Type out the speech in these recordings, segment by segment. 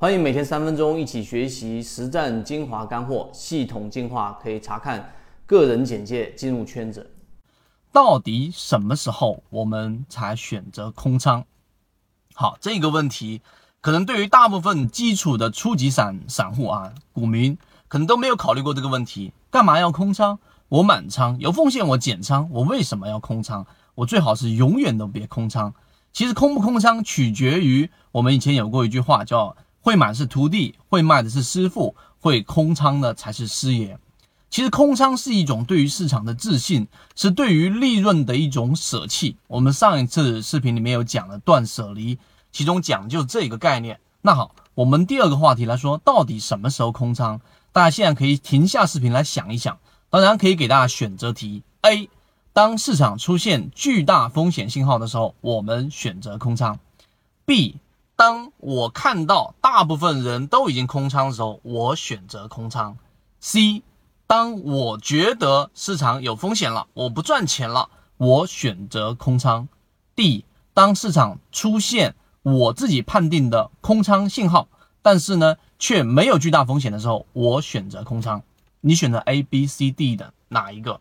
欢迎每天三分钟一起学习实战精华干货，系统进化可以查看个人简介进入圈子。到底什么时候我们才选择空仓？好，这个问题可能对于大部分基础的初级散散户啊，股民可能都没有考虑过这个问题。干嘛要空仓？我满仓有风险，我减仓。我为什么要空仓？我最好是永远都别空仓。其实空不空仓取决于我们以前有过一句话叫。会买是徒弟，会卖的是师傅，会空仓的才是师爷。其实空仓是一种对于市场的自信，是对于利润的一种舍弃。我们上一次视频里面有讲了断舍离，其中讲就这个概念。那好，我们第二个话题来说，到底什么时候空仓？大家现在可以停下视频来想一想。当然可以给大家选择题：A，当市场出现巨大风险信号的时候，我们选择空仓；B。当我看到大部分人都已经空仓的时候，我选择空仓。C，当我觉得市场有风险了，我不赚钱了，我选择空仓。D，当市场出现我自己判定的空仓信号，但是呢却没有巨大风险的时候，我选择空仓。你选择 A、B、C、D 的哪一个？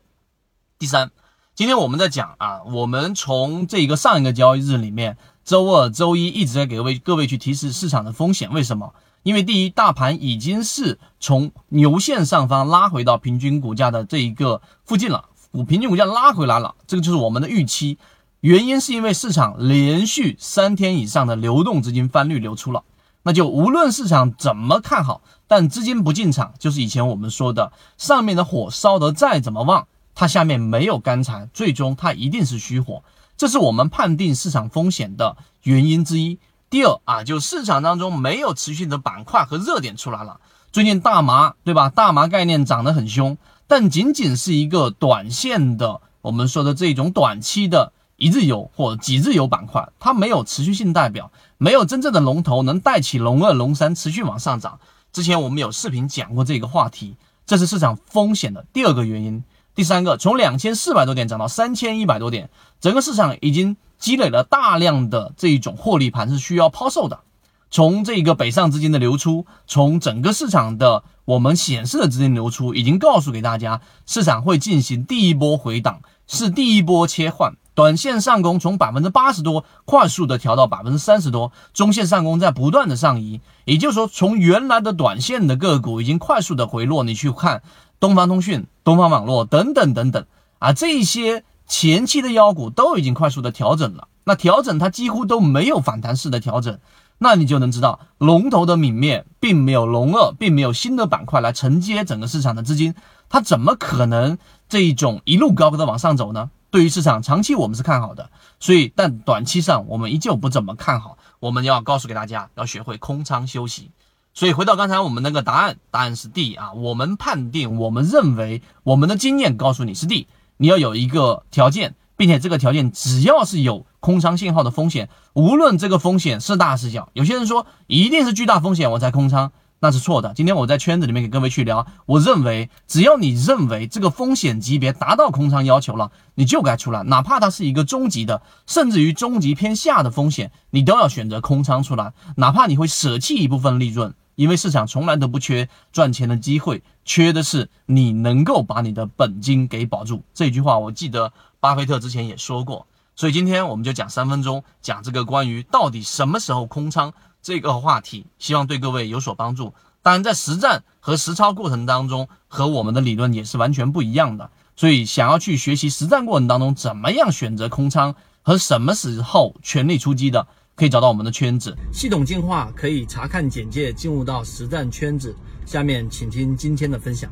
第三，今天我们在讲啊，我们从这个上一个交易日里面。周二、周一一直在给各位各位去提示市场的风险，为什么？因为第一，大盘已经是从牛线上方拉回到平均股价的这一个附近了，股平均股价拉回来了，这个就是我们的预期。原因是因为市场连续三天以上的流动资金翻绿流出了，那就无论市场怎么看好，但资金不进场，就是以前我们说的，上面的火烧得再怎么旺，它下面没有干柴，最终它一定是虚火。这是我们判定市场风险的原因之一。第二啊，就市场当中没有持续的板块和热点出来了。最近大麻对吧？大麻概念涨得很凶，但仅仅是一个短线的，我们说的这种短期的一日游或几日游板块，它没有持续性代表，没有真正的龙头能带起龙二、龙三持续往上涨。之前我们有视频讲过这个话题，这是市场风险的第二个原因。第三个，从两千四百多点涨到三千一百多点，整个市场已经积累了大量的这一种获利盘，是需要抛售的。从这个北上资金的流出，从整个市场的我们显示的资金流出，已经告诉给大家，市场会进行第一波回档，是第一波切换。短线上攻从百分之八十多快速的调到百分之三十多，中线上攻在不断的上移，也就是说，从原来的短线的个股已经快速的回落。你去看。东方通讯、东方网络等等等等啊，这些前期的妖股都已经快速的调整了。那调整它几乎都没有反弹式的调整，那你就能知道龙头的泯灭，并没有龙二，并没有新的板块来承接整个市场的资金，它怎么可能这一种一路高高的往上走呢？对于市场长期我们是看好的，所以但短期上我们依旧不怎么看好。我们要告诉给大家，要学会空仓休息。所以回到刚才我们那个答案，答案是 D 啊。我们判定，我们认为，我们的经验告诉你是 D。你要有一个条件，并且这个条件只要是有空仓信号的风险，无论这个风险是大是小。有些人说一定是巨大风险我才空仓，那是错的。今天我在圈子里面给各位去聊，我认为只要你认为这个风险级别达到空仓要求了，你就该出来，哪怕它是一个中级的，甚至于中级偏下的风险，你都要选择空仓出来，哪怕你会舍弃一部分利润。因为市场从来都不缺赚钱的机会，缺的是你能够把你的本金给保住。这句话我记得巴菲特之前也说过，所以今天我们就讲三分钟，讲这个关于到底什么时候空仓这个话题，希望对各位有所帮助。当然，在实战和实操过程当中，和我们的理论也是完全不一样的。所以，想要去学习实战过程当中怎么样选择空仓和什么时候全力出击的。可以找到我们的圈子，系统进化可以查看简介进入到实战圈子。下面请听今天的分享。